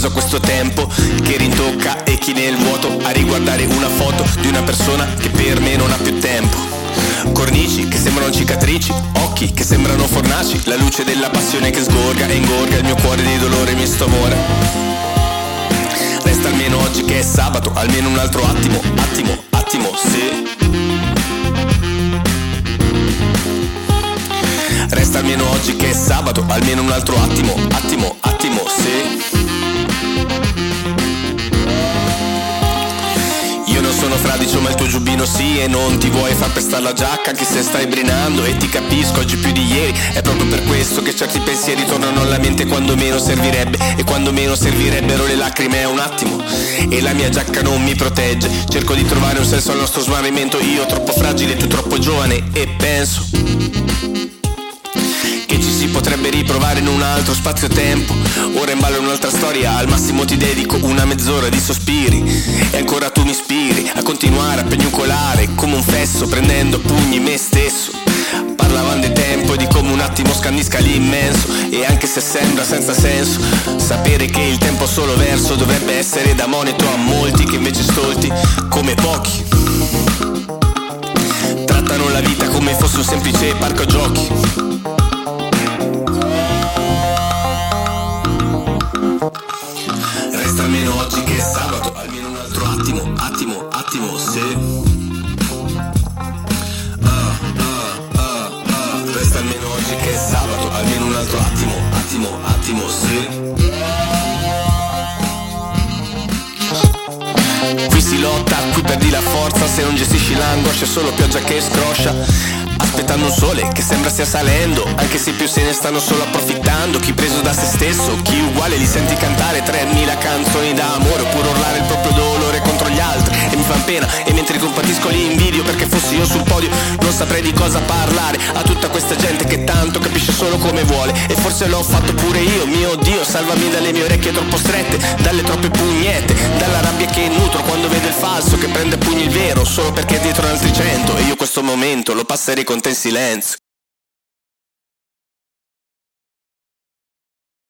speso questo tempo che rintocca e chi nel vuoto a riguardare una foto di una persona che per me non ha più tempo. Cornici che sembrano cicatrici, occhi che sembrano fornaci, la luce della passione che sgorga e ingorga il mio cuore di dolore e mio sto amore. Resta almeno oggi che è sabato, almeno un altro attimo, attimo, attimo, sì. Resta almeno oggi che è sabato, almeno un altro attimo, attimo, attimo, sono fradicio ma il tuo giubbino sì E non ti vuoi far pestare la giacca anche se stai brinando E ti capisco oggi più di ieri È proprio per questo che certi pensieri tornano alla mente quando meno servirebbe E quando meno servirebbero le lacrime è un attimo E la mia giacca non mi protegge Cerco di trovare un senso al nostro smarrimento Io troppo fragile, tu troppo giovane E penso che ci si potrebbe riprovare in un altro spazio-tempo. Ora in ballo un'altra storia, al massimo ti dedico una mezz'ora di sospiri. E ancora tu mi ispiri a continuare a pagnucolare come un fesso, prendendo pugni me stesso. Parlavamo di tempo e di come un attimo scandisca l'immenso. E anche se sembra senza senso Sapere che il tempo solo verso Dovrebbe essere da monito a molti Che invece stolti come pochi. Trattano la vita come fosse un semplice parco giochi almeno oggi che è sabato, almeno un altro attimo, attimo, attimo, se. Ah, ah, ah, ah. Resta almeno oggi che è sabato, almeno un altro attimo, attimo, attimo, Qui si lotta, qui perdi la forza Se non gestisci l'angoscia, solo pioggia che scroscia. Aspettando un sole che sembra stia salendo Anche se più se ne stanno solo approfittando. Chi preso da se stesso, chi uguale li senti cantare 3000 canzoni d'amore. Oppure urlare il proprio dolore contro gli altri. E mi fan pena e mentre compatisco li invidio Perché fossi io sul podio non saprei di cosa parlare A tutta questa gente che tanto capisce solo come vuole. E forse l'ho fatto pure io, mio Dio Salvami dalle mie orecchie troppo strette Dalle troppe pugnette Dalla rabbia che il falso Che prende pugni il vero Solo perché è dietro altri cento. E io questo momento lo passerei con te in silenzio